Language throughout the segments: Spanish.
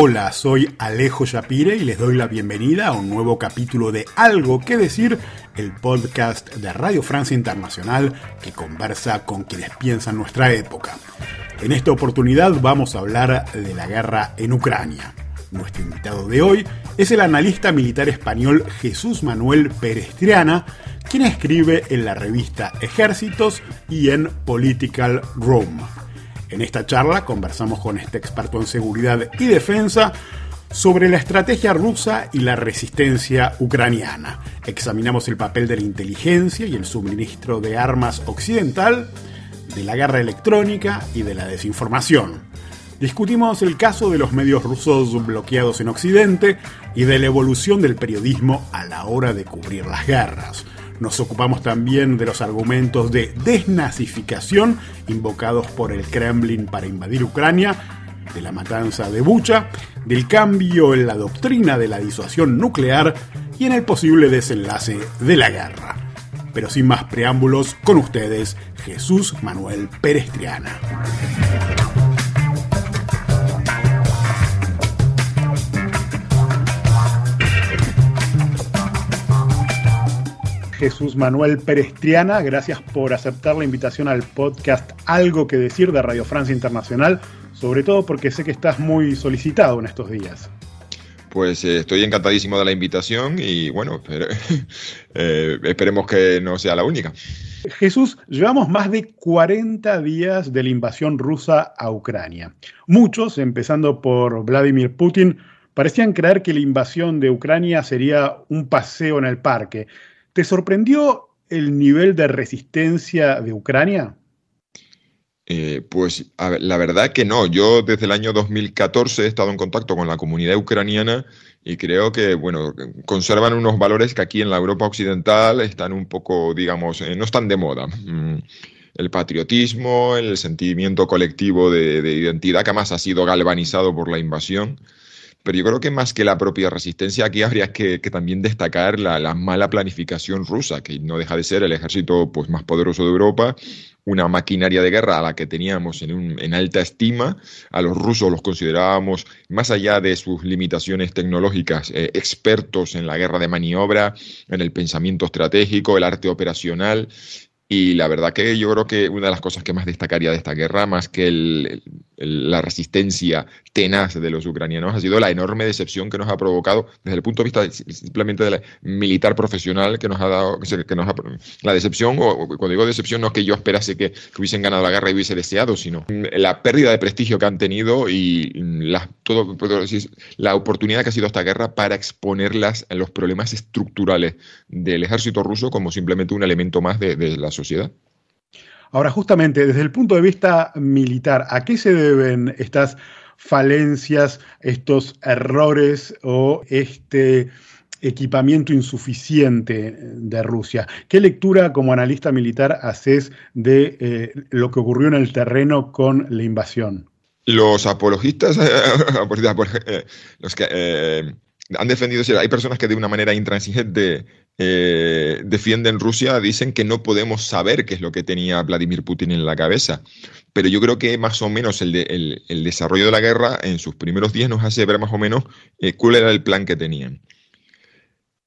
Hola, soy Alejo Shapire y les doy la bienvenida a un nuevo capítulo de Algo que decir, el podcast de Radio Francia Internacional que conversa con quienes piensan nuestra época. En esta oportunidad vamos a hablar de la guerra en Ucrania. Nuestro invitado de hoy es el analista militar español Jesús Manuel Perestriana, quien escribe en la revista Ejércitos y en Political Rome. En esta charla conversamos con este experto en seguridad y defensa sobre la estrategia rusa y la resistencia ucraniana. Examinamos el papel de la inteligencia y el suministro de armas occidental, de la guerra electrónica y de la desinformación. Discutimos el caso de los medios rusos bloqueados en Occidente y de la evolución del periodismo a la hora de cubrir las guerras. Nos ocupamos también de los argumentos de desnazificación invocados por el Kremlin para invadir Ucrania, de la matanza de Bucha, del cambio en la doctrina de la disuasión nuclear y en el posible desenlace de la guerra. Pero sin más preámbulos, con ustedes, Jesús Manuel Perestriana. Jesús Manuel Perestriana, gracias por aceptar la invitación al podcast Algo que decir de Radio Francia Internacional, sobre todo porque sé que estás muy solicitado en estos días. Pues eh, estoy encantadísimo de la invitación y bueno, eh, esperemos que no sea la única. Jesús, llevamos más de 40 días de la invasión rusa a Ucrania. Muchos, empezando por Vladimir Putin, parecían creer que la invasión de Ucrania sería un paseo en el parque, ¿Te sorprendió el nivel de resistencia de Ucrania? Eh, pues la verdad que no. Yo desde el año 2014 he estado en contacto con la comunidad ucraniana y creo que, bueno, conservan unos valores que aquí en la Europa occidental están un poco, digamos, eh, no están de moda. Mm, el patriotismo, el sentimiento colectivo de, de identidad que más ha sido galvanizado por la invasión pero yo creo que más que la propia resistencia, aquí habría que, también destacar la, mala planificación rusa, que no deja de ser el ejército pues, más poderoso de Europa, una maquinaria de guerra a la que teníamos en, alta estima. A los rusos los considerábamos, más allá de sus limitaciones tecnológicas, eh, expertos en la guerra de maniobra, en el pensamiento estratégico, el arte operacional. Y la verdad que yo creo que una de las cosas que más destacaría de esta guerra, más que la resistencia tenaz de los ucranianos, ha sido la enorme decepción que nos ha provocado desde el punto de vista simplemente de la militar profesional que nos ha dado, que nos ha, la decepción, o cuando digo decepción no es que yo esperase que, hubiesen ganado la guerra y hubiese deseado, sino la pérdida de prestigio que han tenido y la, todo, la oportunidad que ha sido esta guerra para exponerlas a los problemas estructurales del ejército ruso como simplemente un elemento más de la sociedad. Ahora, justamente desde el punto de vista militar, ¿a qué se deben estas falencias, estos errores o este equipamiento insuficiente de Rusia. ¿Qué lectura como analista militar haces de eh, lo que ocurrió en el terreno con la invasión? Los apologistas, eh, los que eh, han defendido, hay personas que de una manera intransigente eh, defienden Rusia, dicen que no podemos saber qué es lo que tenía Vladimir Putin en la cabeza. Pero yo creo que más o menos el, desarrollo de la guerra en sus primeros días nos hace ver más o menos eh, cuál era el plan que tenían.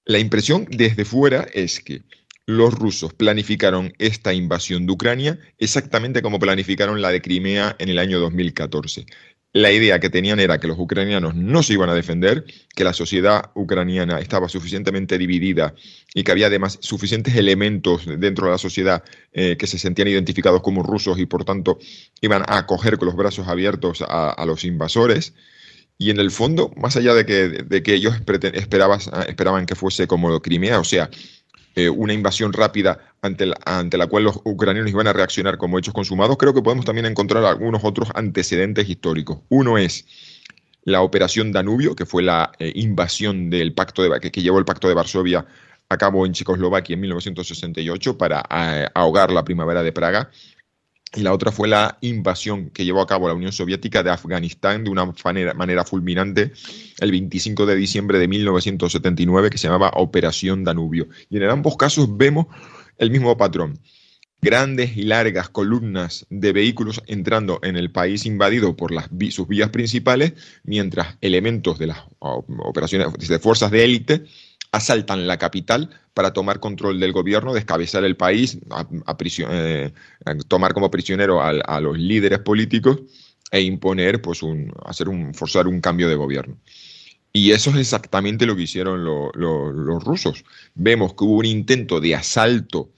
La impresión desde fuera es que los rusos planificaron esta invasión de Ucrania exactamente como planificaron la de Crimea en el año 2014 la idea que tenían era que los ucranianos no se iban a defender, que la sociedad ucraniana estaba suficientemente dividida y que había además suficientes elementos dentro de la sociedad eh, que se sentían identificados como rusos y por tanto iban a acoger con los brazos abiertos a, los invasores. Y en el fondo, más allá de que, de que ellos esperaban que fuese como Crimea, o sea, eh, una invasión rápida ante la, ante la cual los ucranianos iban a reaccionar como hechos consumados, creo que podemos también encontrar algunos otros antecedentes históricos. Uno es la operación Danubio, que fue la eh, invasión del pacto de, que, llevó el pacto de Varsovia a cabo en Checoslovaquia en 1968 para eh, ahogar la primavera de Praga y la otra fue la invasión que llevó a cabo la Unión Soviética de Afganistán de una manera, fulminante el 25 de diciembre de 1979 que se llamaba Operación Danubio. Y en ambos casos vemos el mismo patrón. grandes y largas columnas de vehículos entrando en el país invadido por las, sus vías principales, mientras elementos de las operaciones de fuerzas de élite asaltan la capital para tomar control del gobierno, descabezar el país, eh, tomar como prisionero a, los líderes políticos e imponer, pues, un, hacer un, forzar un cambio de gobierno. Y eso es exactamente lo que hicieron los rusos. Vemos que hubo un intento de asalto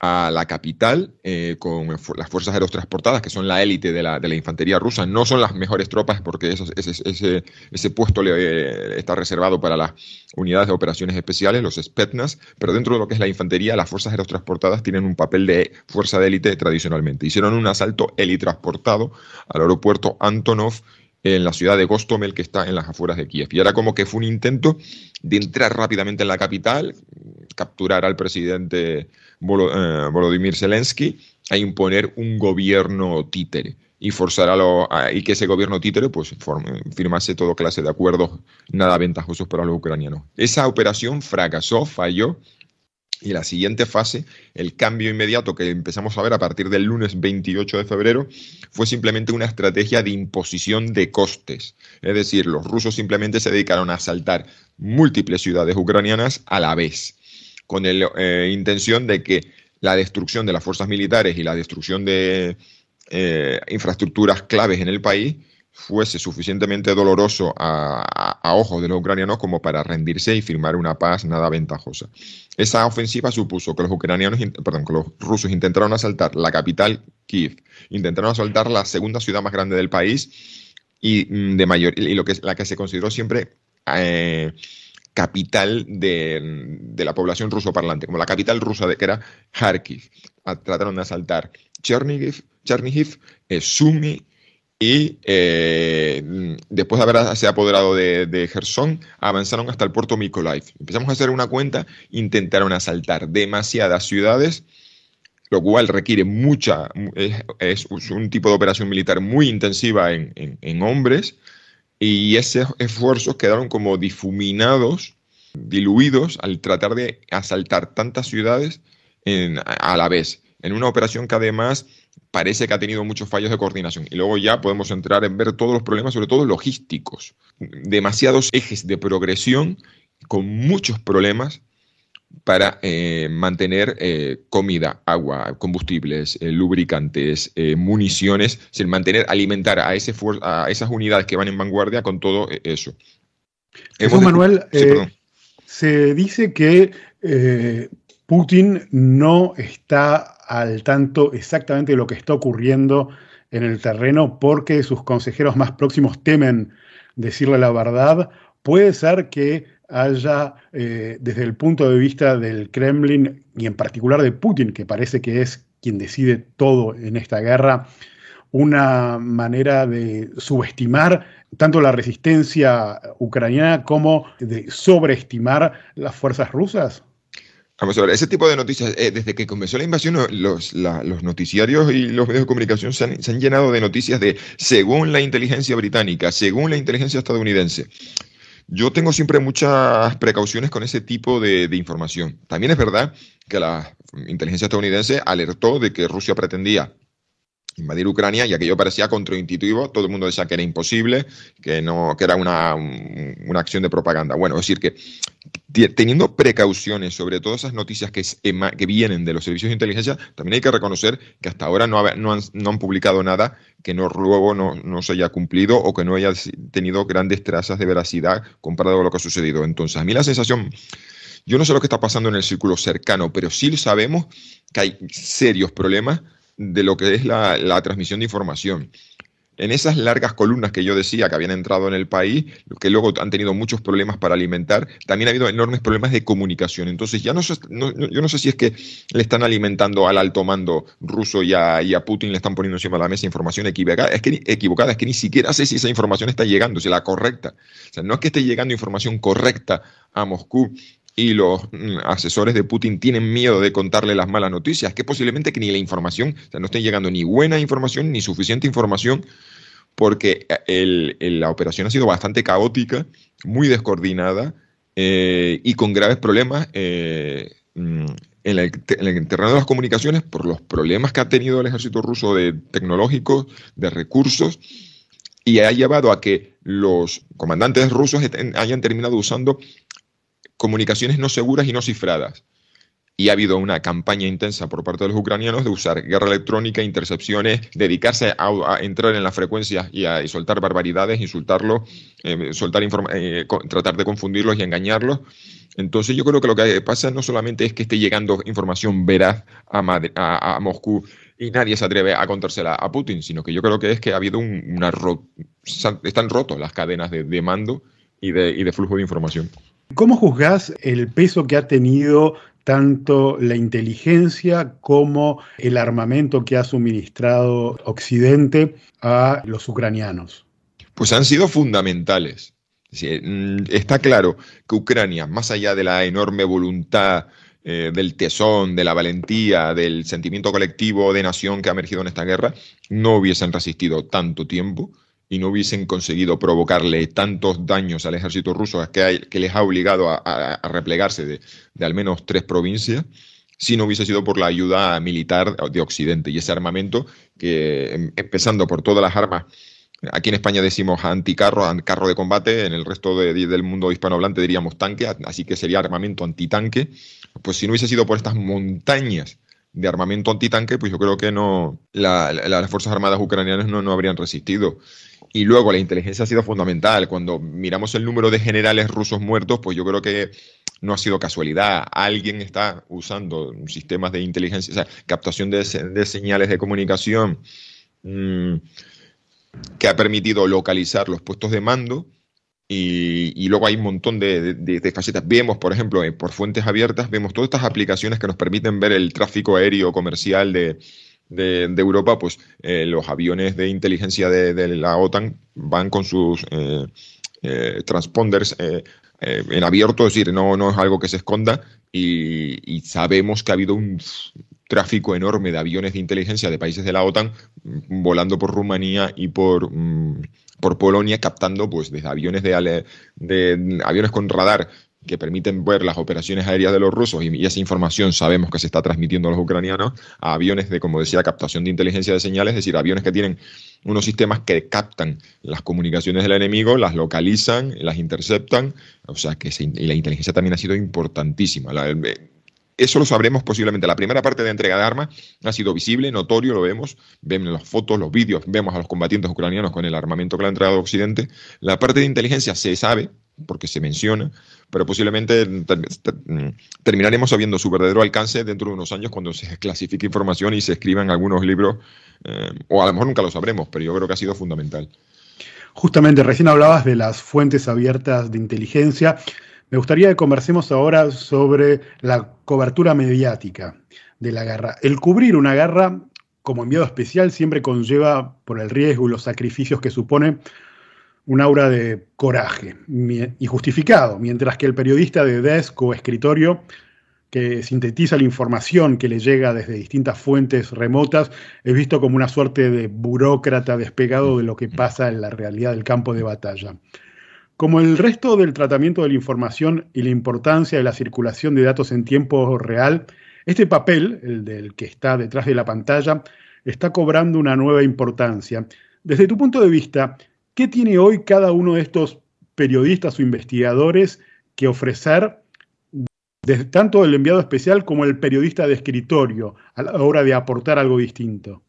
a la capital eh, con las fuerzas aerotransportadas, que son la élite de la, de la, infantería rusa. No son las mejores tropas porque ese, ese, ese puesto le, eh, está reservado para las unidades de operaciones especiales, los Spetsnaz, pero dentro de lo que es la infantería, las fuerzas aerotransportadas tienen un papel de fuerza de élite tradicionalmente. Hicieron un asalto helitransportado al aeropuerto Antonov en la ciudad de Gostomel, que está en las afueras de Kiev. Y era como que fue un intento de entrar rápidamente en la capital, capturar al presidente eh, Volodymyr Zelensky e imponer un gobierno títere y forzar a lo, y que ese gobierno títere pues firmase todo clase de acuerdos nada ventajosos para los ucranianos. Esa operación fracasó, falló y la siguiente fase, el cambio inmediato que empezamos a ver a partir del lunes 28 de febrero, fue simplemente una estrategia de imposición de costes. Es decir, los rusos simplemente se dedicaron a asaltar múltiples ciudades ucranianas a la vez, con la eh, intención de que la destrucción de las fuerzas militares y la destrucción de eh, infraestructuras claves en el país fuese suficientemente doloroso a, ojos de los ucranianos como para rendirse y firmar una paz nada ventajosa. Esa ofensiva supuso que los ucranianos, perdón, que los rusos intentaron asaltar la capital Kiev, intentaron asaltar la segunda ciudad más grande del país y mm, de mayor y lo que la que se consideró siempre eh, capital de, la población ruso parlante, como la capital rusa de que era Kharkiv. Trataron de asaltar Chernihiv, Chernihiv eh, Sumy y eh, después de haberse apoderado de, de Gerson, avanzaron hasta el puerto Mykolaiv. Empezamos a hacer una cuenta, intentaron asaltar demasiadas ciudades, lo cual requiere mucha, es, un tipo de operación militar muy intensiva en, hombres, y esos esfuerzos quedaron como difuminados, diluidos, al tratar de asaltar tantas ciudades a la vez, en una operación que además parece que ha tenido muchos fallos de coordinación. Y luego ya podemos entrar en ver todos los problemas, sobre todo logísticos. Demasiados ejes de progresión con muchos problemas para eh, mantener eh, comida, agua, combustibles, eh, lubricantes, municiones, sin mantener, alimentar a, ese a esas unidades que van en vanguardia con todo eso. Jesús Manuel, se dice que Putin no está al tanto exactamente de lo que está ocurriendo en el terreno porque sus consejeros más próximos temen decirle la verdad. Puede ser que haya, eh, desde el punto de vista del Kremlin y en particular de Putin, que parece que es quien decide todo en esta guerra, una manera de subestimar tanto la resistencia ucraniana como de sobreestimar las fuerzas rusas? Vamos a ver, ese tipo de noticias, eh, desde que comenzó la invasión, los, noticiarios y los medios de comunicación se han, llenado de noticias de según la inteligencia británica, según la inteligencia estadounidense. Yo tengo siempre muchas precauciones con ese tipo de información. También es verdad que la inteligencia estadounidense alertó de que Rusia pretendía invadir Ucrania y aquello parecía contraintuitivo, todo el mundo decía que era imposible, que, no, que era una, una acción de propaganda. Bueno, es decir, que teniendo precauciones sobre todas esas noticias que, que vienen de los servicios de inteligencia, también hay que reconocer que hasta ahora no, no, han, no han, publicado nada que no, luego no, no, se haya cumplido o que no haya tenido grandes trazas de veracidad comparado con lo que ha sucedido. Entonces, a mí la sensación... Yo no sé lo que está pasando en el círculo cercano, pero sí sabemos que hay serios problemas de lo que es la, transmisión de información. En esas largas columnas que yo decía que habían entrado en el país, que luego han tenido muchos problemas para alimentar, también ha habido enormes problemas de comunicación. Entonces, ya no, yo no sé si es que le están alimentando al alto mando ruso y a, Putin le están poniendo encima de la mesa información equivocada. Es que, equivocada, es que ni siquiera sé si esa información está llegando, si la correcta. O sea, no es que esté llegando información correcta a Moscú y los mm, asesores de Putin tienen miedo de contarle las malas noticias, que posiblemente que ni la información, o sea, no esté llegando ni buena información ni suficiente información, porque eh, la operación ha sido bastante caótica, muy descoordinada eh, y con graves problemas eh, mm, en el, terreno de las comunicaciones por los problemas que ha tenido el ejército ruso de tecnológicos, de recursos, y ha llevado a que los comandantes rusos hayan terminado usando comunicaciones no seguras y no cifradas y ha habido una campaña intensa por parte de los ucranianos de usar guerra electrónica, intercepciones, dedicarse a, entrar en las frecuencias y a soltar barbaridades, insultarlos, eh, soltar eh, tratar de confundirlos y engañarlos. Entonces yo creo que lo que pasa no solamente es que esté llegando información veraz a, a, Moscú y nadie se atreve a contársela a Putin, sino que yo creo que es que ha habido una... están rotos las cadenas de, de mando y de, y de flujo de información. ¿Cómo juzgás el peso que ha tenido tanto la inteligencia como el armamento que ha suministrado Occidente a los ucranianos? Pues han sido fundamentales. Mm, está claro que Ucrania, más allá de la enorme voluntad eh, del tesón, de la valentía, del sentimiento colectivo de nación que ha emergido en esta guerra, no hubiesen resistido tanto tiempo y no hubiesen conseguido provocarle tantos daños al ejército ruso que, que les ha obligado a, replegarse de, al menos tres provincias, si no hubiese sido por la ayuda militar de Occidente y ese armamento que, em, empezando por todas las armas, aquí en España decimos anticarro, carro de combate, en el resto del mundo hispanohablante diríamos tanque, así que sería armamento antitanque, pues si no hubiese sido por estas montañas de armamento antitanque, pues yo creo que no las Fuerzas Armadas ucranianas no, no habrían resistido. Y luego la inteligencia ha sido fundamental. Cuando miramos el número de generales rusos muertos, pues yo creo que no ha sido casualidad. Alguien está usando sistemas de inteligencia, o sea, captación de, señales de comunicación mm, que ha permitido localizar los puestos de mando. Y, luego hay un montón de, facetas. Vemos, por ejemplo, eh, por fuentes abiertas, vemos todas estas aplicaciones que nos permiten ver el tráfico aéreo comercial de, de, Europa, pues eh, los aviones de inteligencia de, la OTAN van con sus eh, eh, transponders en abierto, es decir, no, no es algo que se esconda y, sabemos que ha habido un tráfico enorme de aviones de inteligencia de países de la OTAN mm, volando por Rumanía y por, mm, por Polonia captando pues desde aviones de, de aviones con radar que permiten ver las operaciones aéreas de los rusos y, esa información sabemos que se está transmitiendo a los ucranianos a aviones de, como decía, captación de inteligencia de señales, es decir, aviones que tienen unos sistemas que captan las comunicaciones del enemigo, las localizan, las interceptan, o sea que y la inteligencia también ha sido importantísima. eso lo sabremos posiblemente. La primera parte de entrega de armas ha sido visible, notorio, lo vemos, vemos las fotos, los vídeos, vemos a los combatientes ucranianos con el armamento que le ha entregado Occidente. La parte de inteligencia se sabe, porque se menciona, pero posiblemente terminaremos sabiendo su verdadero alcance dentro de unos años cuando se clasifique información y se escriban algunos libros, eh, o a lo mejor nunca lo sabremos, pero yo creo que ha sido fundamental. Justamente, recién hablabas de las fuentes abiertas de inteligencia. Me gustaría que conversemos ahora sobre la cobertura mediática de la guerra. El cubrir una guerra como enviado especial siempre conlleva, por el riesgo y los sacrificios que supone, un aura de coraje y justificado, mientras que el periodista de desk o escritorio que sintetiza la información que le llega desde distintas fuentes remotas es visto como una suerte de burócrata despegado de lo que pasa en la realidad del campo de batalla. Como el resto del tratamiento de la información y la importancia de la circulación de datos en tiempo real, este papel, el del que está detrás de la pantalla, está cobrando una nueva importancia. Desde tu punto de vista, ¿Qué tiene hoy cada uno de estos periodistas o investigadores que ofrecer, tanto el enviado especial como el periodista de escritorio, a la hora de aportar algo distinto?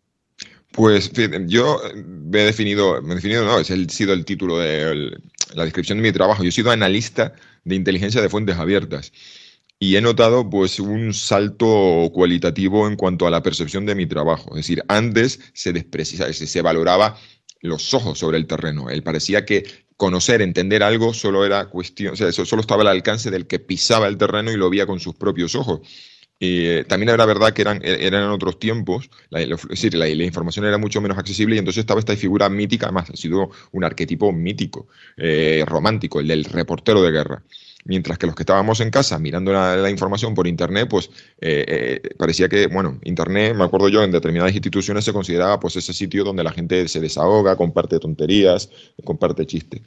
Pues yo me he definido, me he definido, no, es el, sido el título de la descripción de mi trabajo. Yo he sido analista de inteligencia de fuentes abiertas y he notado pues un salto cualitativo en cuanto a la percepción de mi trabajo. Es decir, antes se desprecia, se valoraba los ojos sobre el terreno. Él parecía que conocer, entender algo solo era cuestión, o sea, solo estaba al alcance del que pisaba el terreno y lo veía con sus propios ojos. Eh, también era verdad que eran, eran otros tiempos, la, es decir, la, información era mucho menos accesible y entonces estaba esta figura mítica, además ha sido un arquetipo mítico, eh, romántico, el del reportero de guerra mientras que los que estábamos en casa mirando la, información por Internet, pues eh, eh, parecía que, bueno, Internet, me acuerdo yo, en determinadas instituciones se consideraba pues ese sitio donde la gente se desahoga, comparte tonterías, comparte chistes.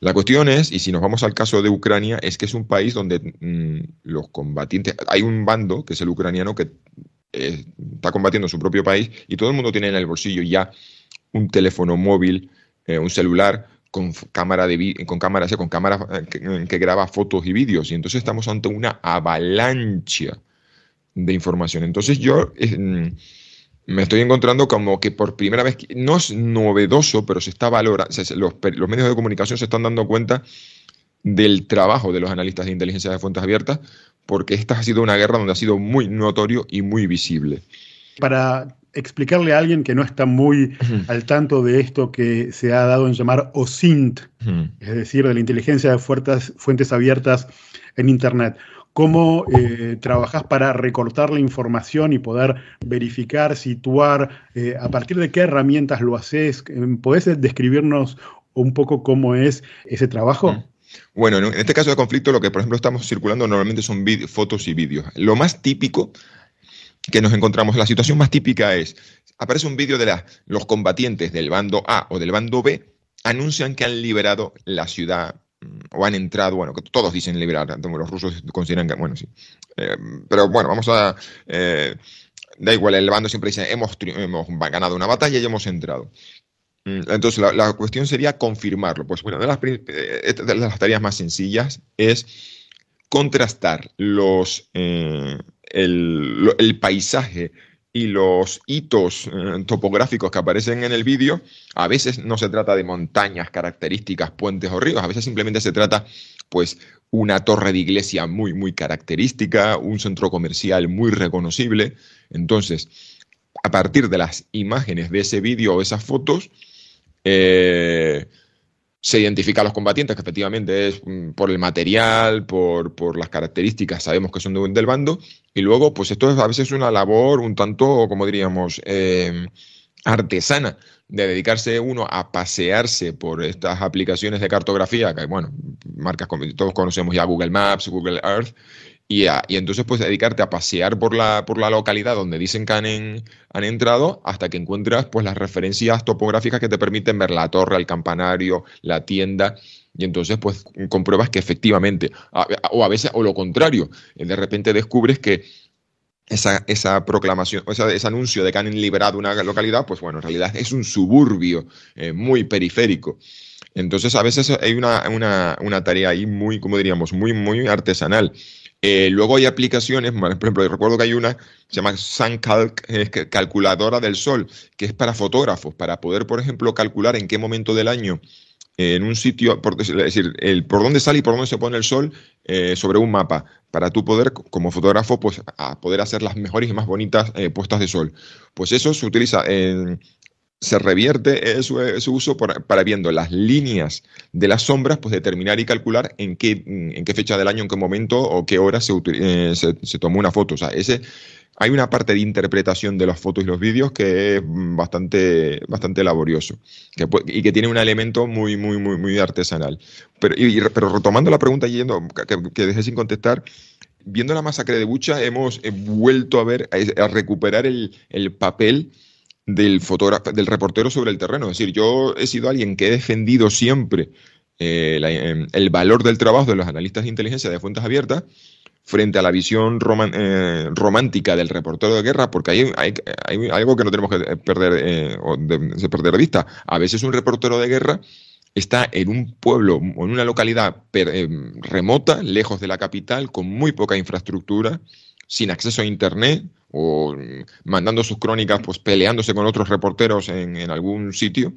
La cuestión es, y si nos vamos al caso de Ucrania, es que es un país donde mm, los combatientes, hay un bando, que es el ucraniano, que eh, está combatiendo en su propio país y todo el mundo tiene en el bolsillo ya un teléfono móvil, un celular con cámara de con cámara, con cámara eh, que, graba fotos y vídeos y entonces estamos ante una avalancha de información. Entonces yo mm, me estoy encontrando como que por primera vez, no es novedoso, pero se está valorando, los, los, medios de comunicación se están dando cuenta del trabajo de los analistas de inteligencia de fuentes abiertas, porque esta ha sido una guerra donde ha sido muy notorio y muy visible. Para explicarle a alguien que no está muy al tanto de esto que se ha dado en llamar OSINT, es decir, de la inteligencia de fuentes abiertas en Internet cómo eh, trabajas para recortar la información y poder verificar, situar, eh, a partir de qué herramientas lo haces. ¿Podés describirnos un poco cómo es ese trabajo? Bueno, en este caso de conflicto, lo que por ejemplo estamos circulando normalmente son fotos y vídeos. Lo más típico que nos encontramos, la situación más típica es, aparece un vídeo de los combatientes del bando A o del bando B, anuncian que han liberado la ciudad o han entrado, bueno, todos dicen liberar, los rusos consideran que, bueno, sí. Eh, pero bueno, vamos a... Eh, da igual, el bando siempre dice, hemos, ganado una batalla y hemos entrado. Mm, entonces, la, cuestión sería confirmarlo. Pues bueno, de las, eh, de las tareas más sencillas es contrastar los, el, paisaje y los hitos eh, topográficos que aparecen en el vídeo, a veces no se trata de montañas características, puentes o ríos, a veces simplemente se trata, pues, una torre de iglesia muy, muy característica, un centro comercial muy reconocible. Entonces, a partir de las imágenes de ese vídeo o esas fotos, eh, se identifica a los combatientes, que efectivamente es mm, por el material, por, las características, sabemos que son del bando, y luego, pues esto es a veces una labor un tanto, como diríamos, eh, artesana, de dedicarse uno a pasearse por estas aplicaciones de cartografía, que bueno, marcas como todos conocemos ya Google Maps, Google Earth, y, entonces, pues dedicarte a pasear por la, por la localidad donde dicen que han, han, entrado hasta que encuentras pues, las referencias topográficas que te permiten ver la torre, el campanario, la tienda. Y entonces, pues, compruebas que efectivamente, o a veces, o lo contrario, de repente descubres que esa, esa proclamación, o ese anuncio de que han liberado una localidad, pues bueno, en realidad es un suburbio eh, muy periférico. Entonces, a veces hay una, una, una, tarea ahí muy, como diríamos, muy, muy artesanal. Eh, luego hay aplicaciones, por ejemplo, recuerdo que hay una, se llama SunCalc, calculadora del sol, que es para fotógrafos, para poder, por ejemplo, calcular en qué momento del año en un sitio, por, es decir, el, por dónde sale y por dónde se pone el sol eh, sobre un mapa, para tú poder, como fotógrafo, pues poder hacer las mejores y más bonitas eh, puestas de sol. Pues eso se utiliza en, se revierte su, uso para viendo las líneas de las sombras, pues determinar y calcular en qué, en qué fecha del año, en qué momento o qué hora se, eh, se, tomó una foto. O sea, ese, hay una parte de interpretación de las fotos y los vídeos que es bastante, bastante laborioso y que tiene un elemento muy, muy, muy, muy artesanal. Pero, pero retomando la pregunta yendo, que, dejé sin contestar, viendo la masacre de Bucha hemos vuelto a ver, a, recuperar el, el papel del fotógrafo, del reportero sobre el terreno. Es decir, yo he sido alguien que he defendido siempre eh, em, el valor del trabajo de los analistas de inteligencia de fuentes abiertas frente a la visión eh, romántica del reportero de guerra, porque hay, hay, algo que no tenemos que perder, eh, o de, perder de vista. A veces un reportero de guerra está en un pueblo o en una localidad remota, lejos de la capital, con muy poca infraestructura, sin acceso a Internet, o mandando sus crónicas, pues peleándose con otros reporteros en, algún sitio,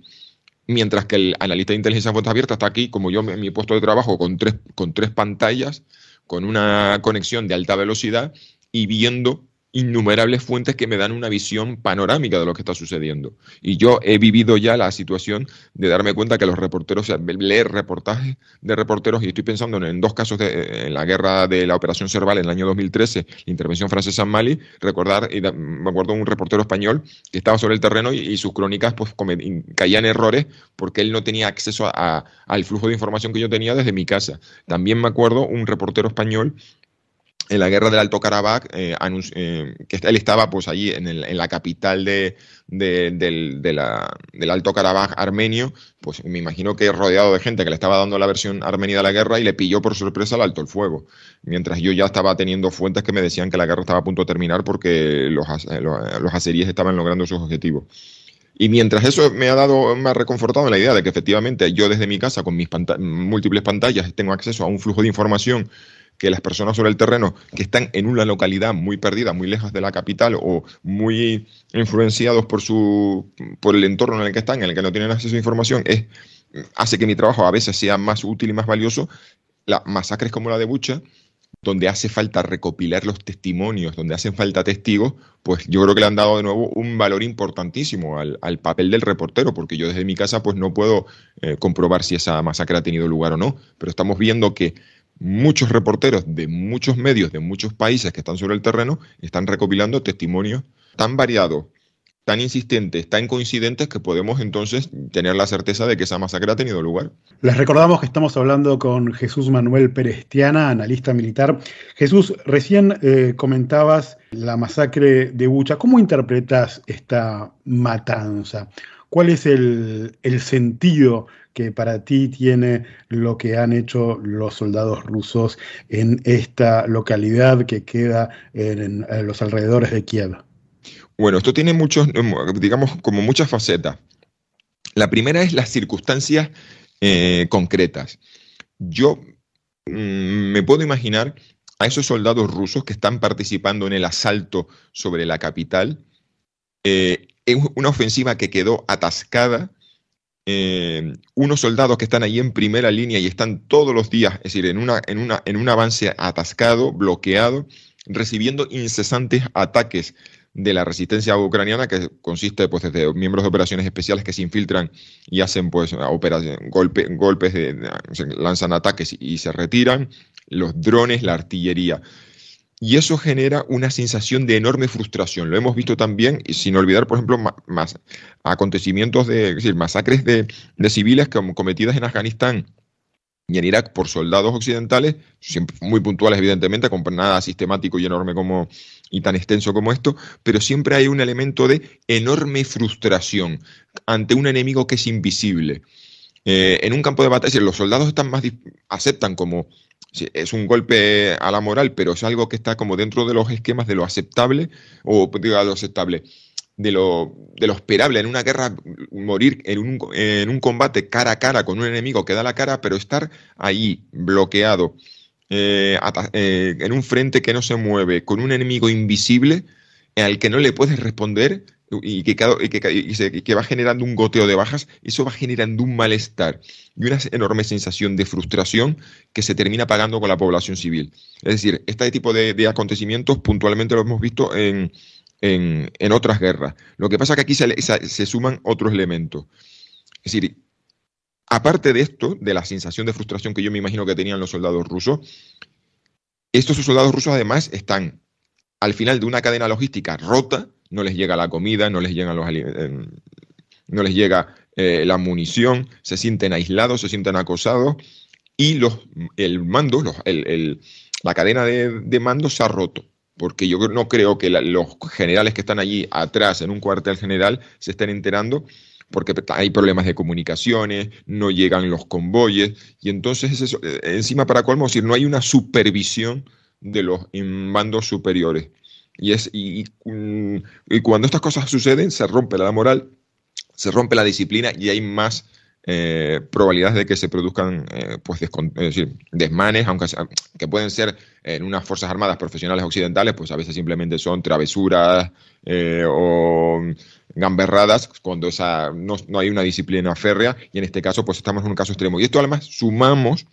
mientras que el analista de inteligencia de fuentes abiertas está aquí, como yo en mi puesto de trabajo, con tres, con tres pantallas, con una conexión de alta velocidad y viendo innumerables fuentes que me dan una visión panorámica de lo que está sucediendo. Y yo he vivido ya la situación de darme cuenta que los reporteros, o sea, leer reportajes de reporteros, y estoy pensando en, dos casos de en la guerra de la Operación Cerval en el año 2013, la intervención francesa en Mali, recordar, me acuerdo un reportero español que estaba sobre el terreno y, sus crónicas pues caían errores porque él no tenía acceso al flujo de información que yo tenía desde mi casa. También me acuerdo un reportero español en la guerra del Alto Karabaj, eh, eh, que él estaba pues allí en, la capital de, del, Alto Karabaj armenio, pues me imagino que rodeado de gente que le estaba dando la versión armenia de la guerra y le pilló por sorpresa el alto el fuego. Mientras yo ya estaba teniendo fuentes que me decían que la guerra estaba a punto de terminar porque los, los, los azeríes estaban logrando sus objetivos. Y mientras eso me ha dado, me ha reconfortado en la idea de que efectivamente yo desde mi casa con mis múltiples pantallas tengo acceso a un flujo de información que las personas sobre el terreno que están en una localidad muy perdida, muy lejos de la capital o muy influenciados por su por el entorno en el que están, en el que no tienen acceso a información, es hace que mi trabajo a veces sea más útil y más valioso. Las masacres como la de Bucha, donde hace falta recopilar los testimonios, donde hacen falta testigos, pues yo creo que le han dado de nuevo un valor importantísimo al, papel del reportero, porque yo desde mi casa pues no puedo eh, comprobar si esa masacre ha tenido lugar o no, pero estamos viendo que muchos reporteros de muchos medios, de muchos países que están sobre el terreno, están recopilando testimonios tan variados, tan insistentes, tan coincidentes que podemos entonces tener la certeza de que esa masacre ha tenido lugar. Les recordamos que estamos hablando con Jesús Manuel Perestiana, analista militar. Jesús, recién eh, comentabas la masacre de Bucha. ¿Cómo interpretas esta matanza? ¿Cuál es el, el sentido que para ti tiene lo que han hecho los soldados rusos en esta localidad que queda en, los alrededores de Kiev? Bueno, esto tiene muchos, digamos, como muchas facetas. La primera es las circunstancias eh, concretas. Yo mm, me puedo imaginar a esos soldados rusos que están participando en el asalto sobre la capital, eh, en una ofensiva que quedó atascada eh, unos soldados que están ahí en primera línea y están todos los días, es decir, en, una, en, una, en un avance atascado, bloqueado, recibiendo incesantes ataques de la resistencia ucraniana, que consiste pues, de miembros de operaciones especiales que se infiltran y hacen pues, golpes, lanzan ataques y se retiran, los drones, la artillería. Y eso genera una sensación de enorme frustración. Lo hemos visto también, y sin olvidar, por ejemplo, más, acontecimientos de, masacres de, civiles cometidas en Afganistán y en Irak por soldados occidentales, siempre muy puntuales evidentemente, con nada sistemático y enorme como y tan extenso como esto, pero siempre hay un elemento de enorme frustración ante un enemigo que es invisible. Eh, en un campo de batalla, los soldados están más aceptan como es un golpe a la moral, pero es algo que está como dentro de los esquemas de lo aceptable, o digo, de lo aceptable, de lo, de lo esperable. En una guerra, morir en un, en un combate cara a cara con un enemigo que da la cara, pero estar ahí bloqueado, eh, eh, en un frente que no se mueve, con un enemigo invisible al que no le puedes responder y que, que, va generando un goteo de bajas, eso va generando un malestar y una enorme sensación de frustración que se termina pagando con la población civil. Es decir, este tipo de, acontecimientos puntualmente lo hemos visto en, otras guerras. Lo que pasa es que aquí se, se suman otros elementos. Es decir, aparte de esto, de la sensación de frustración que yo me imagino que tenían los soldados rusos, estos soldados rusos además están al final de una cadena logística rota, no les llega la comida, no les, llegan los, eh, no les llega eh, la munición, se sienten aislados, se sienten acosados y los, el mando, la cadena de, mando se ha roto. Porque yo no creo que los generales que están allí atrás en un cuartel general se estén enterando porque hay problemas de comunicaciones, no llegan los convoyes, y entonces eso, eh, encima para colmo, decir, no hay una supervisión de los mandos superiores. Y, es, mm, y, cuando estas cosas suceden, se rompe la moral, se rompe la disciplina y hay más eh, probabilidades de que se produzcan eh, pues desmanes, aunque que pueden ser en unas Fuerzas Armadas profesionales occidentales, pues a veces simplemente son travesuras eh, o gamberradas cuando esa, no, no, hay una disciplina férrea y en este caso pues estamos en un caso extremo. Y esto además sumamos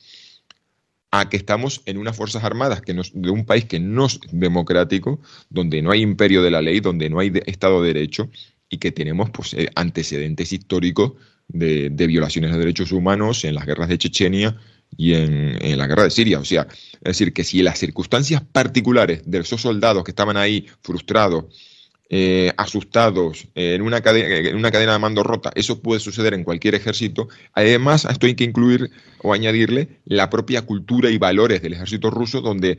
a que estamos en unas Fuerzas Armadas que de un país que no es democrático, donde no hay imperio de la ley, donde no hay Estado de Derecho y que tenemos pues, eh, antecedentes históricos de, violaciones de derechos humanos en las guerras de Chechenia y en, la guerra de Siria. O sea, es decir, que si las circunstancias particulares de esos soldados que estaban ahí frustrados, eh, asustados, en una, cadena, en una cadena de mando rota. Eso puede suceder en cualquier ejército. Además, a esto hay que incluir o añadirle la propia cultura y valores del ejército ruso, donde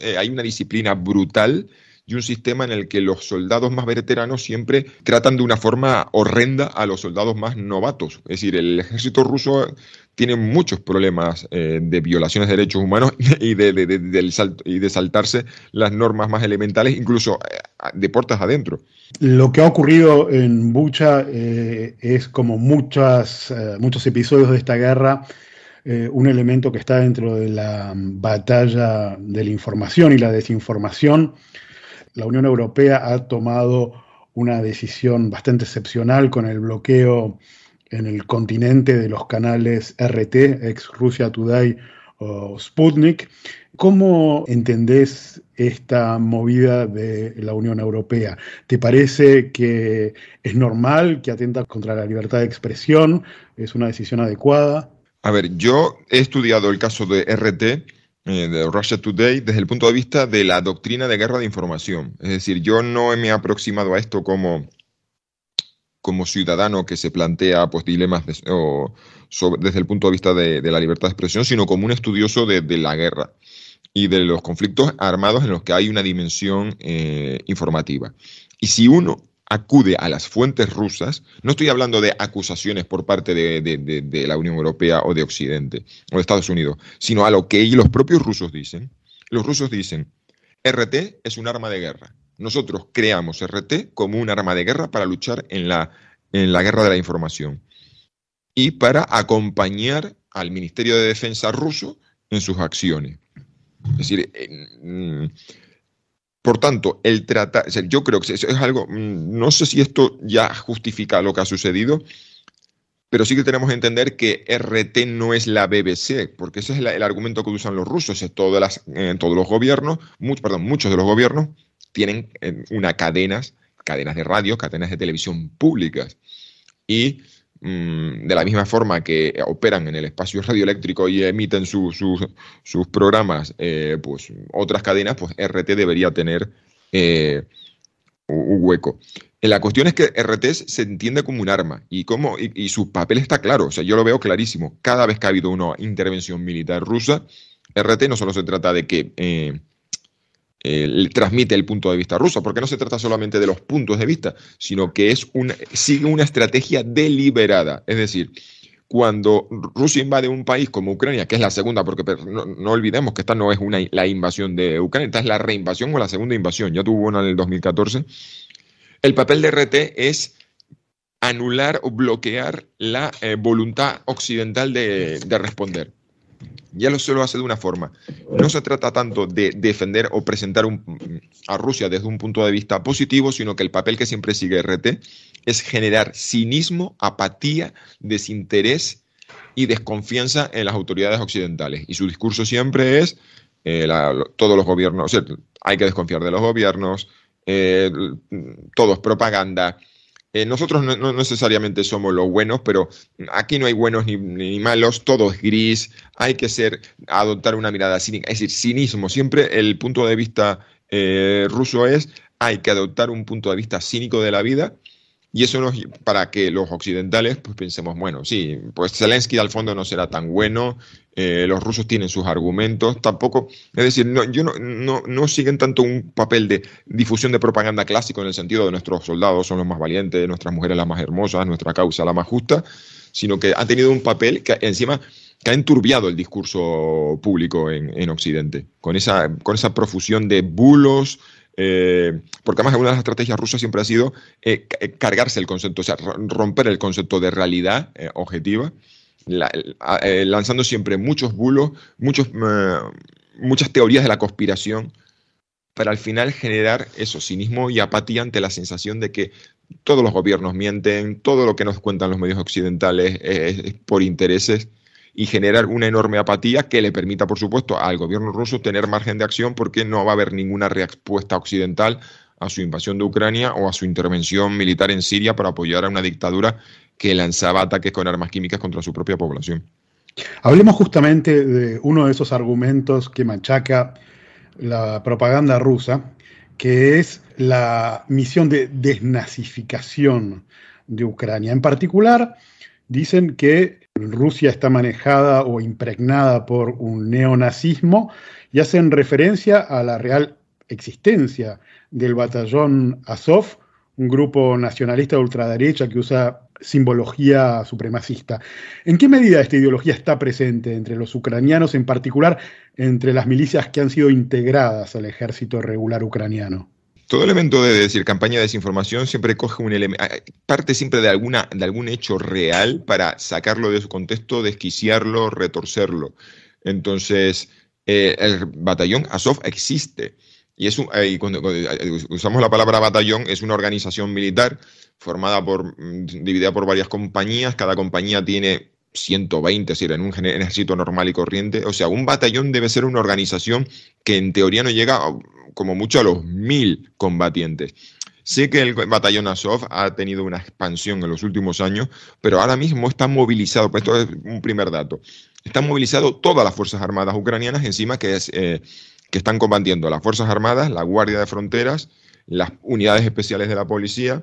eh, hay una disciplina brutal y un sistema en el que los soldados más veteranos siempre tratan de una forma horrenda a los soldados más novatos. Es decir, el ejército ruso tiene muchos problemas eh, de violaciones de derechos humanos y de, y de saltarse las normas más elementales, incluso eh, de puertas adentro. Lo que ha ocurrido en Bucha eh, es como muchas, muchos episodios de esta guerra, un elemento que está dentro de la batalla de la información y la desinformación la Unión Europea ha tomado una decisión bastante excepcional con el bloqueo en el continente de los canales RT, ex Rusia Today o Sputnik. ¿Cómo entendés esta movida de la Unión Europea? ¿Te parece que es normal, que atenta contra la libertad de expresión? ¿Es una decisión adecuada? A ver, yo he estudiado el caso de RT eh, de Russia Today desde el punto de vista de la doctrina de guerra de información. Es decir, yo no me he aproximado a esto como, como ciudadano que se plantea pues, dilemas desde el punto de vista de, la libertad de expresión, sino como un estudioso de, la guerra y de los conflictos armados en los que hay una dimensión eh, informativa. Y si uno acude a las fuentes rusas, no estoy hablando de acusaciones por parte de, la Unión Europea o de Occidente o de Estados Unidos, sino a lo que los propios rusos dicen. Los rusos dicen, RT es un arma de guerra. Nosotros creamos RT como un arma de guerra para luchar en la, en la guerra de la información y para acompañar al Ministerio de Defensa ruso en sus acciones. Es decir, por tanto, el tratar, yo creo que es algo, mm, no sé si esto ya justifica lo que ha sucedido, pero sí que tenemos que entender que RT no es la BBC, porque ese es el, argumento que usan los rusos. Es todas las, eh, todos los gobiernos, perdón, muchos de los gobiernos tienen eh, una cadenas, cadenas de radio, cadenas de televisión públicas. Y Mm, de la misma forma que operan en el espacio radioeléctrico y emiten sus programas, eh, pues otras cadenas, pues RT debería tener eh, un hueco. La cuestión es que RT se entiende como un arma y, cómo, y, su papel está claro, o sea, yo lo veo clarísimo. Cada vez que ha habido una intervención militar rusa, RT no solo se trata de que transmite el punto de vista ruso, porque no se trata solamente de los puntos de vista, sino que es una, sigue una estrategia deliberada. Es decir, cuando Rusia invade un país como Ucrania, que es la segunda, porque no, olvidemos que esta no es una, la invasión de Ucrania, esta es la reinvasión o la segunda invasión, ya tuvo una en el 2014, el papel de RT es anular o bloquear la eh, voluntad occidental de responder ya lo solo hace de una forma. No se trata tanto de defender o presentar a Rusia desde un punto de vista positivo, sino que el papel que siempre sigue RT es generar cinismo, apatía, desinterés y desconfianza en las autoridades occidentales. Y su discurso siempre es, eh, todos los gobiernos, hay que desconfiar de los gobiernos, eh, todo es propaganda, eh, nosotros no, necesariamente somos los buenos, pero aquí no hay buenos ni, malos, todo es gris, hay que ser, adoptar una mirada cínica, es decir, cinismo. Siempre el punto de vista eh, ruso es, hay que adoptar un punto de vista cínico de la vida y eso nos, para que los occidentales pues pensemos, bueno, sí, pues Zelensky al fondo no será tan bueno, eh, los rusos tienen sus argumentos, tampoco, es decir, no, yo no, no, no, siguen tanto un papel de difusión de propaganda clásico en el sentido de nuestros soldados son los más valientes, nuestras mujeres las más hermosas, nuestra causa la más justa, sino que ha tenido un papel que encima que ha enturbiado el discurso público en, en Occidente, con esa, con esa profusión de bulos, eh, porque además una de las estrategias rusas siempre ha sido eh, eh, cargarse el concepto, o sea, romper el concepto de realidad objetiva, lanzando siempre muchos bulos, muchos, muchas teorías de la conspiración, para al final generar eso, cinismo y apatía ante la sensación de que todos los gobiernos mienten, todo lo que nos cuentan los medios occidentales es por intereses y generar una enorme apatía que le permita, por supuesto, al gobierno ruso tener margen de acción porque no va a haber ninguna respuesta occidental a su invasión de Ucrania o a su intervención militar en Siria para apoyar a una dictadura que lanzaba ataques con armas químicas contra su propia población. Hablemos justamente de uno de esos argumentos que machaca la propaganda rusa, que es la misión de desnazificación de Ucrania. En particular, dicen que Rusia está manejada o impregnada por un neonazismo y hacen referencia a la real existencia del batallón Azov, un grupo nacionalista de ultraderecha que usa simbología supremacista. ¿En qué medida esta ideología está presente entre los ucranianos, en particular entre las milicias que han sido integradas al ejército regular ucraniano? Todo elemento de decir campaña de desinformación siempre coge un elemento, parte siempre de alguna de algún hecho real para sacarlo de su contexto, desquiciarlo, retorcerlo. Entonces, eh, el batallón Azov existe. Y, es un, eh, cuando, usamos la palabra batallón, es una organización militar formada por, mm, dividida por varias compañías. Cada compañía tiene 120, es decir, en un ejército normal y corriente. O sea, un batallón debe ser una organización que en teoría no llega como mucho a los mil combatientes. Sé que el batallón Azov ha tenido una expansión en los últimos años, pero ahora mismo está movilizado, pues esto es un primer dato, están movilizado todas las Fuerzas Armadas ucranianas encima que, es, eh, que están combatiendo las Fuerzas Armadas, la Guardia de Fronteras, las unidades especiales de la policía,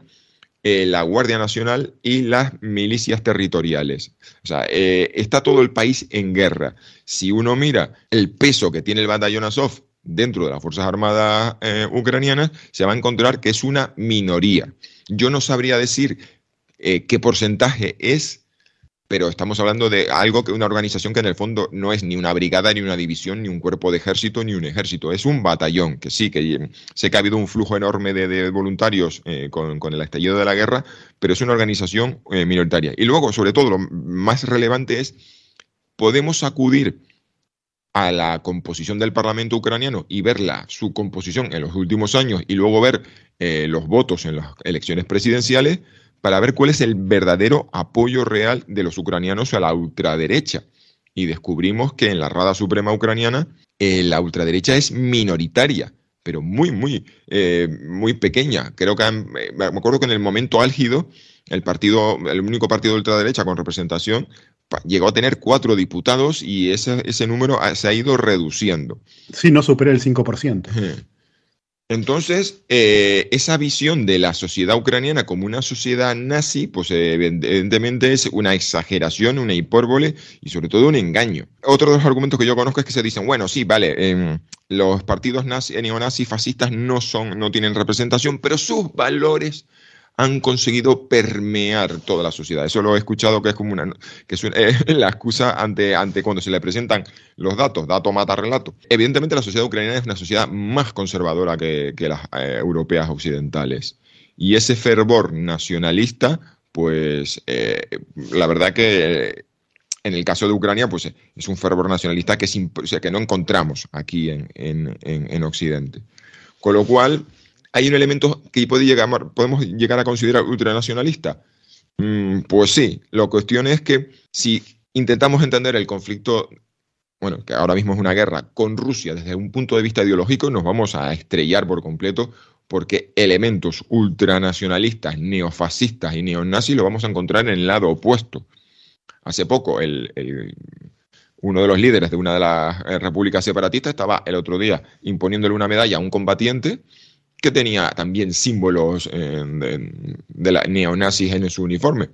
eh, la Guardia Nacional y las milicias territoriales. O sea, eh, está todo el país en guerra. Si uno mira el peso que tiene el batallón Azov dentro de las Fuerzas Armadas eh, ucranianas, se va a encontrar que es una minoría. Yo no sabría decir eh, qué porcentaje es, pero estamos hablando de algo que una organización que en el fondo no es ni una brigada, ni una división, ni un cuerpo de ejército, ni un ejército. Es un batallón, que sí, que sé que ha habido un flujo enorme de, voluntarios eh, con, el estallido de la guerra, pero es una organización minoritaria. Y luego, sobre todo, lo más relevante es, podemos acudir a la composición del Parlamento ucraniano y verla, su composición en los últimos años y luego ver eh, los votos en las elecciones presidenciales para ver cuál es el verdadero apoyo real de los ucranianos a la ultraderecha. Y descubrimos que en la Rada Suprema Ucraniana eh, la ultraderecha es minoritaria, pero muy, muy, eh, muy pequeña. Creo que me acuerdo que en el momento álgido el partido, el único partido de ultraderecha con representación llegó a tener cuatro diputados y ese, ese número se ha ido reduciendo. Sí, no supera el 5%. Entonces, eh, esa visión de la sociedad ucraniana como una sociedad nazi, pues evidentemente es una exageración, una hipérbole y sobre todo un engaño. Otro de los argumentos que yo conozco es que se dicen, bueno, sí, vale, em, los partidos nazi, neonazis fascistas no, son, no tienen representación, pero sus valores han conseguido permear toda la sociedad. Eso lo he escuchado que es como una que es la excusa ante, ante cuando se le presentan los datos, dato mata relato. Evidentemente la sociedad ucraniana es una sociedad más conservadora que, las eh, europeas occidentales. Y ese fervor nacionalista, pues eh, la verdad que en el caso de Ucrania, pues es un fervor nacionalista que, que no encontramos aquí en, en Occidente. Con lo cual, hay un elemento que podemos llegar a considerar ultranacionalista. Mm, pues sí, la cuestión es que si intentamos entender el conflicto, bueno, que ahora mismo es una guerra con Rusia desde un punto de vista ideológico, nos vamos a estrellar por completo porque elementos ultranacionalistas, neofascistas y neonazis lo vamos a encontrar en el lado opuesto. Hace poco, uno de los líderes de una de las eh, repúblicas separatistas estaba el otro día imponiéndole una medalla a un combatiente que tenía también símbolos eh, de, la neonazis en su uniforme.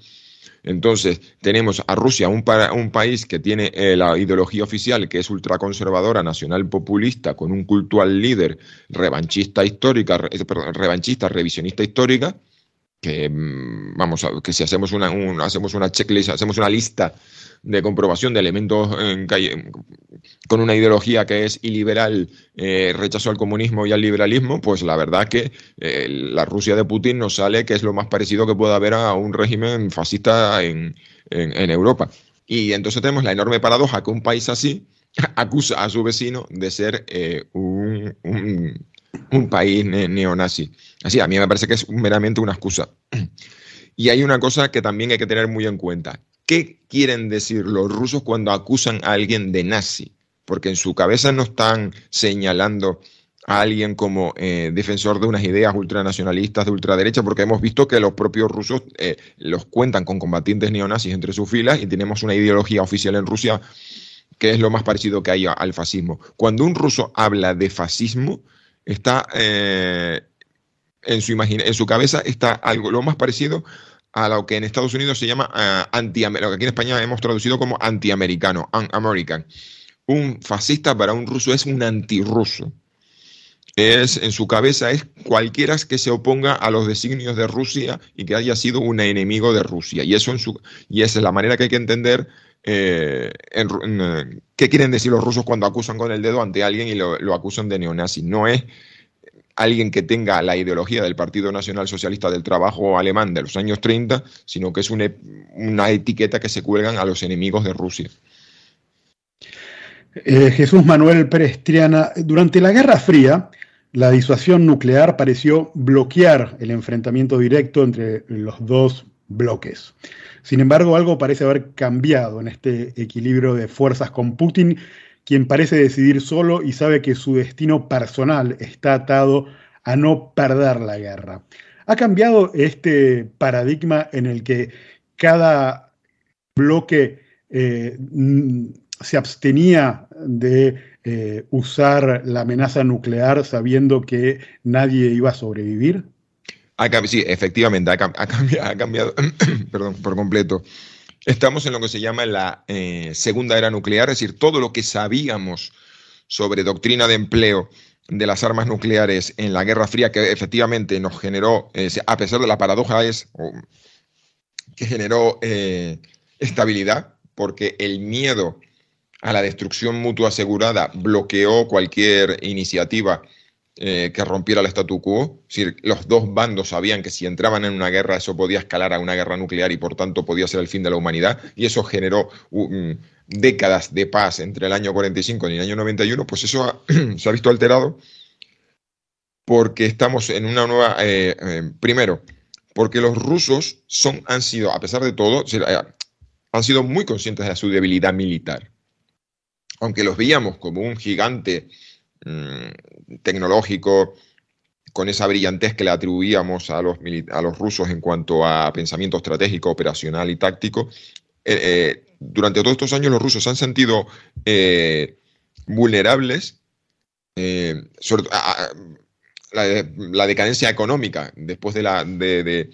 Entonces, tenemos a Rusia, un, un país que tiene eh, la ideología oficial, que es ultraconservadora, nacional populista, con un culto al líder, revanchista histórica, revanchista, revisionista histórica, que mm, vamos a, que si hacemos una, hacemos una checklist, hacemos una lista de comprobación de elementos con una ideología que es iliberal, eh, rechazo al comunismo y al liberalismo, pues la verdad que eh, la Rusia de Putin nos sale que es lo más parecido que pueda haber a un régimen fascista en, Europa. Y entonces tenemos la enorme paradoja que un país así acusa a su vecino de ser eh, un, un, país neonazi. Así, a mí me parece que es meramente una excusa. Y hay una cosa que también hay que tener muy en cuenta. ¿Qué quieren decir los rusos cuando acusan a alguien de nazi? Porque en su cabeza no están señalando a alguien como eh, defensor de unas ideas ultranacionalistas de ultraderecha, porque hemos visto que los propios rusos eh, los cuentan con combatientes neonazis entre sus filas y tenemos una ideología oficial en Rusia que es lo más parecido que hay al fascismo. Cuando un ruso habla de fascismo, está eh, en, su en su cabeza está algo lo más parecido a lo que en Estados Unidos se llama uh, anti lo que aquí en España hemos traducido como antiamericano, un-american. Un fascista para un ruso es un antirruso. Es, en su cabeza es cualquiera que se oponga a los designios de Rusia y que haya sido un enemigo de Rusia. Y eso en su, y esa es la manera que hay que entender eh, en, qué quieren decir los rusos cuando acusan con el dedo ante alguien y lo, lo acusan de neonazi. No es alguien que tenga la ideología del Partido Nacional Socialista del Trabajo alemán de los años 30, sino que es una, una etiqueta que se cuelgan a los enemigos de Rusia. Eh, Jesús Manuel Pérez Triana, durante la Guerra Fría, la disuasión nuclear pareció bloquear el enfrentamiento directo entre los dos bloques. Sin embargo, algo parece haber cambiado en este equilibrio de fuerzas con Putin quien parece decidir solo y sabe que su destino personal está atado a no perder la guerra. ¿Ha cambiado este paradigma en el que cada bloque eh, se abstenía de eh, usar la amenaza nuclear sabiendo que nadie iba a sobrevivir? sí, efectivamente, ha, cambiado, ha cambiado perdón, por completo. Estamos en lo que se llama la eh, segunda era nuclear, es decir, todo lo que sabíamos sobre doctrina de empleo de las armas nucleares en la Guerra Fría, que efectivamente nos generó, a pesar de la paradoja, es que generó eh, estabilidad, porque el miedo a la destrucción mutua asegurada bloqueó cualquier iniciativa eh, que rompiera el statu quo. Es decir, los dos bandos sabían que si entraban en una guerra eso podía escalar a una guerra nuclear y por tanto podía ser el fin de la humanidad. Y eso generó mm, décadas de paz entre el año 45 y el año 91. Pues eso se ha visto alterado porque estamos en una nueva... Eh, eh, primero, porque los rusos son, han sido, a pesar de todo, han sido muy conscientes de su debilidad militar. Aunque los veíamos como un gigante Mm, tecnológico, con esa brillantez que le atribuíamos a los, a los rusos en cuanto a pensamiento estratégico, operacional y táctico, eh, eh, durante todos estos años los rusos han sentido eh, vulnerables, la, decadencia económica después de la, de,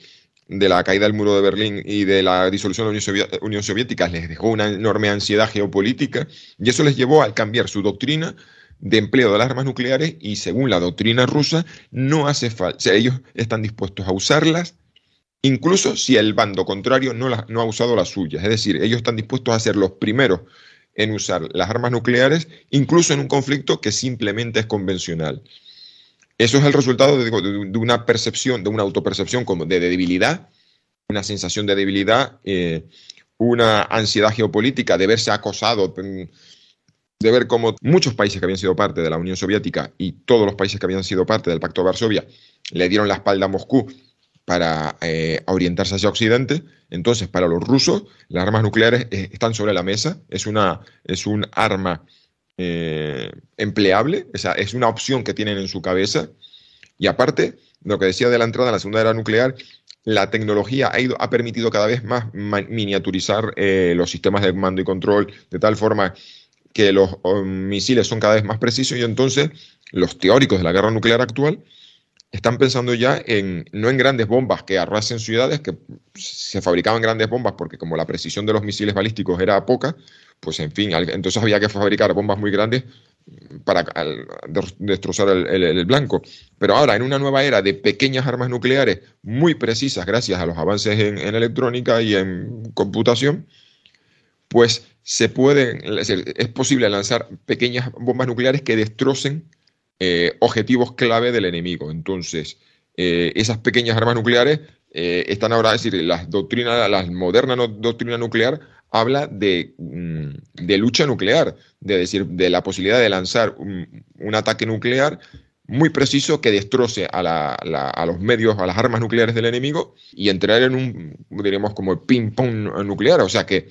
la caída del muro de Berlín y de la disolución de la Unión Soviética les dejó una enorme ansiedad geopolítica y eso les llevó a cambiar su doctrina de empleo de las armas nucleares y según la doctrina rusa no hace falta, ellos están dispuestos a usarlas incluso si el bando contrario no, ha usado las suyas. Es decir, ellos están dispuestos a ser los primeros en usar las armas nucleares, incluso en un conflicto que simplemente es convencional. Eso es el resultado de, una percepción, de una autopercepción como de, debilidad, una sensación de debilidad, eh, una ansiedad geopolítica de verse acosado de ver cómo muchos países que habían sido parte de la Unión Soviética y todos los países que habían sido parte del Pacto de Varsovia le dieron la espalda a Moscú para eh, orientarse hacia Occidente. Entonces, para los rusos, las armas nucleares eh, están sobre la mesa, es, una, es un arma eh, empleable, es una opción que tienen en su cabeza. Y aparte, lo que decía de la entrada a la segunda era nuclear, la tecnología ha, ido, ha permitido cada vez más miniaturizar los sistemas de mando y control de tal forma que los misiles son cada vez más precisos y entonces los teóricos de la guerra nuclear actual están pensando ya en no en grandes bombas que arrasen ciudades, que se fabricaban grandes bombas porque como la precisión de los misiles balísticos era poca, pues en fin, entonces había que fabricar bombas muy grandes para destrozar el, blanco. Pero ahora, en una nueva era de pequeñas armas nucleares muy precisas gracias a los avances en electrónica y en computación, pues se pueden, es, posible lanzar pequeñas bombas nucleares que destrocen eh, objetivos clave del enemigo. Entonces, eh, esas pequeñas armas nucleares eh, están ahora, es decir, las doctrinas, la moderna doctrina nuclear habla de, mm, de, lucha nuclear, de decir, de la posibilidad de lanzar un, ataque nuclear muy preciso que destroce a, a, los medios, a las armas nucleares del enemigo y entrar en un, diríamos, como ping-pong nuclear. O sea que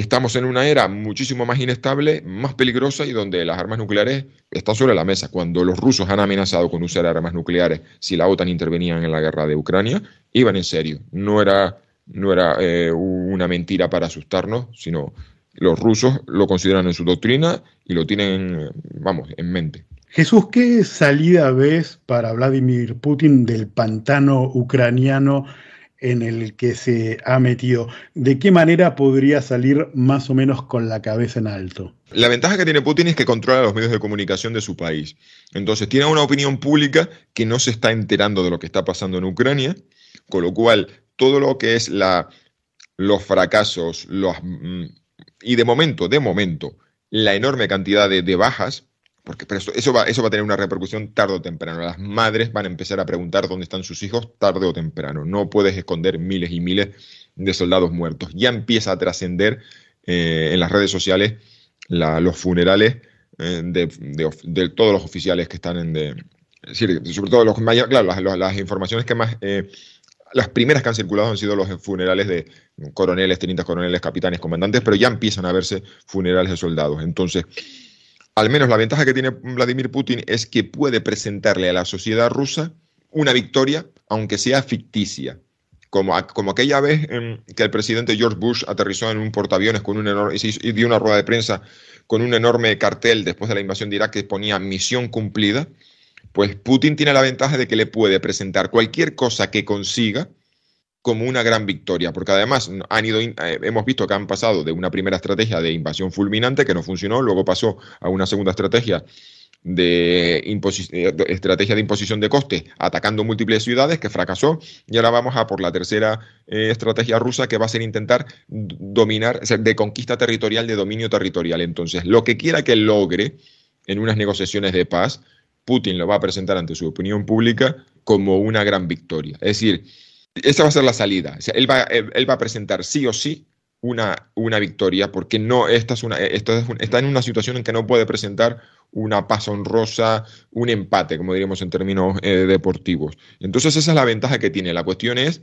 Estamos en una era muchísimo más inestable, más peligrosa y donde las armas nucleares están sobre la mesa. Cuando los rusos han amenazado con usar armas nucleares si la OTAN intervenía en la guerra de Ucrania, iban en serio. No era, no era eh, una mentira para asustarnos, sino los rusos lo consideran en su doctrina y lo tienen, vamos, en mente. Jesús, ¿qué salida ves para Vladimir Putin del pantano ucraniano en el que se ha metido? ¿De qué manera podría salir más o menos con la cabeza en alto? La ventaja que tiene Putin es que controla los medios de comunicación de su país. Entonces tiene una opinión pública que no se está enterando de lo que está pasando en Ucrania, con lo cual todo lo que es los fracasos los, mm, y de momento, de momento, la enorme cantidad de bajas, porque pero eso, va, eso va a tener una repercusión tarde o temprano. Las madres van a empezar a preguntar dónde están sus hijos tarde o temprano. No puedes esconder miles y miles de soldados muertos. Ya empieza a trascender eh, en las redes sociales los funerales eh, de, todos los oficiales que están en... De, sobre todo los claro, las, las, informaciones que más... Eh, las primeras que han circulado han sido los funerales de coroneles, tenientes coroneles, capitanes, comandantes, pero ya empiezan a verse funerales de soldados. Entonces, al menos la ventaja que tiene Vladimir Putin es que puede presentarle a la sociedad rusa una victoria, aunque sea ficticia. Como, como aquella vez que el presidente George Bush aterrizó en un portaaviones con un enorme, y dio una rueda de prensa con un enorme cartel después de la invasión de Irak que ponía misión cumplida, pues Putin tiene la ventaja de que le puede presentar cualquier cosa que consiga como una gran victoria, porque además han ido, eh, hemos visto que han pasado de una primera estrategia de invasión fulminante que no funcionó, luego pasó a una segunda estrategia de eh, estrategia de imposición de coste atacando múltiples ciudades que fracasó y ahora vamos a por la tercera eh, estrategia rusa que va a ser intentar dominar, de conquista territorial, de dominio territorial. Entonces, lo que quiera que logre en unas negociaciones de paz, Putin lo va a presentar ante su opinión pública como una gran victoria. Es decir, esa va a ser la salida. él, va, él, va, a presentar sí o sí una, una victoria, porque no, esta, es una, esta está en una situación en que no puede presentar una paz honrosa, un empate, como diríamos en términos eh, deportivos. Entonces esa es la ventaja que tiene. La cuestión es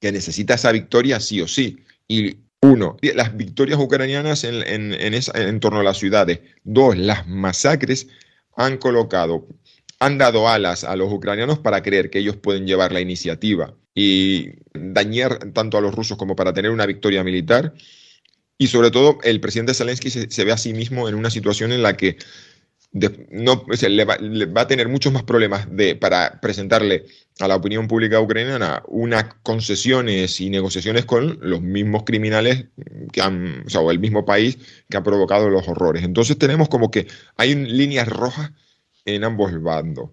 que necesita esa victoria sí o sí. Y uno, las victorias ucranianas en, en, en torno a las ciudades. Dos, las masacres han colocado, han dado alas a los ucranianos para creer que ellos pueden llevar la iniciativa y dañar tanto a los rusos como para tener una victoria militar. Y sobre todo, el presidente Zelensky se, ve a sí mismo en una situación en la que no, le, va, a tener muchos más problemas de, para presentarle a la opinión pública ucraniana unas concesiones y negociaciones con los mismos criminales que han, o sea, o el mismo país que ha provocado los horrores. Entonces tenemos como que hay líneas rojas en ambos bandos.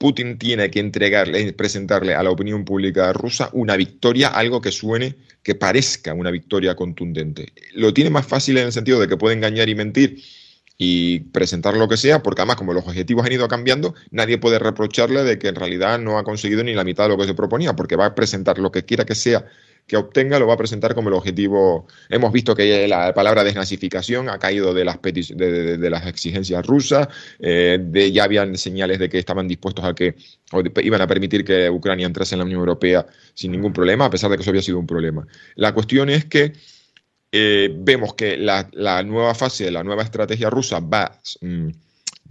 Putin tiene que entregarle, presentarle a la opinión pública rusa una victoria, algo que suene, que parezca una victoria contundente. Lo tiene más fácil en el sentido de que puede engañar y mentir y presentar lo que sea, porque además como los objetivos han ido cambiando, nadie puede reprocharle de que en realidad no ha conseguido ni la mitad de lo que se proponía, porque va a presentar lo que quiera que sea que obtenga lo va a presentar como el objetivo. Hemos visto que la palabra desnazificación ha caído de las, de, las exigencias rusas, eh, ya habían señales de que estaban dispuestos a que o iban a permitir que Ucrania entrase en la Unión Europea sin ningún problema, a pesar de que eso había sido un problema. La cuestión es que eh, vemos que la, nueva fase de la nueva estrategia rusa va, mm,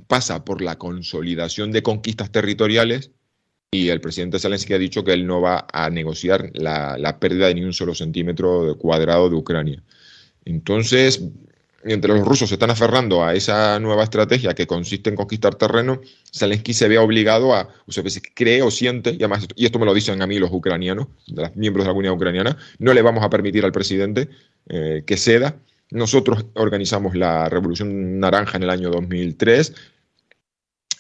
pasa por la consolidación de conquistas territoriales y el presidente Zelensky ha dicho que él no va a negociar la, pérdida de ni un solo centímetro cuadrado de Ucrania. Entonces, mientras los rusos se están aferrando a esa nueva estrategia que consiste en conquistar terreno, Zelensky se ve obligado a, o sea, cree o siente, y además, y esto me lo dicen a mí los ucranianos, los miembros de la comunidad ucraniana, no le vamos a permitir al presidente eh, que ceda. Nosotros organizamos la Revolución Naranja en el año 2003,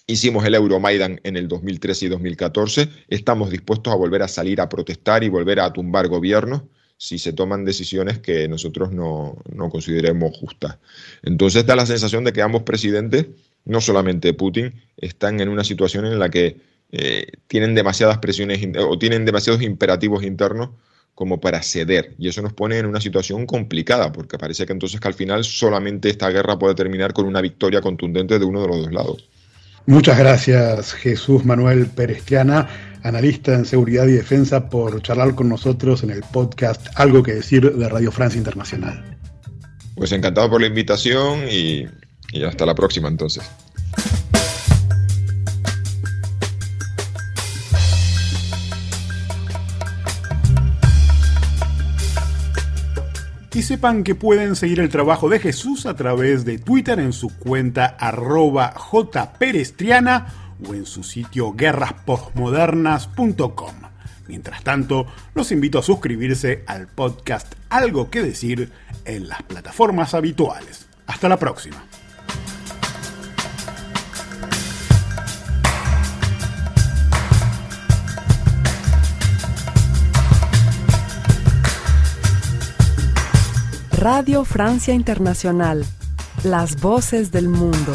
Hicimos el Euromaidan en el 2013 y 2014. Estamos dispuestos a volver a salir a protestar y volver a tumbar gobiernos si se toman decisiones que nosotros no, consideremos justas. Entonces da la sensación de que ambos presidentes, no solamente Putin, están en una situación en la que eh, tienen demasiadas presiones o tienen demasiados imperativos internos como para ceder. Y eso nos pone en una situación complicada, porque parece que entonces que al final solamente esta guerra puede terminar con una victoria contundente de uno de los dos lados. Muchas gracias Jesús Manuel Perestiana, analista en seguridad y defensa, por charlar con nosotros en el podcast Algo que decir de Radio Francia Internacional. Pues encantado por la invitación y, y hasta la próxima entonces. Y sepan que pueden seguir el trabajo de Jesús a través de Twitter en su cuenta arroba jperestriana o en su sitio guerraspostmodernas.com. Mientras tanto, los invito a suscribirse al podcast Algo que decir en las plataformas habituales. Hasta la próxima. Radio Francia Internacional, las voces del mundo.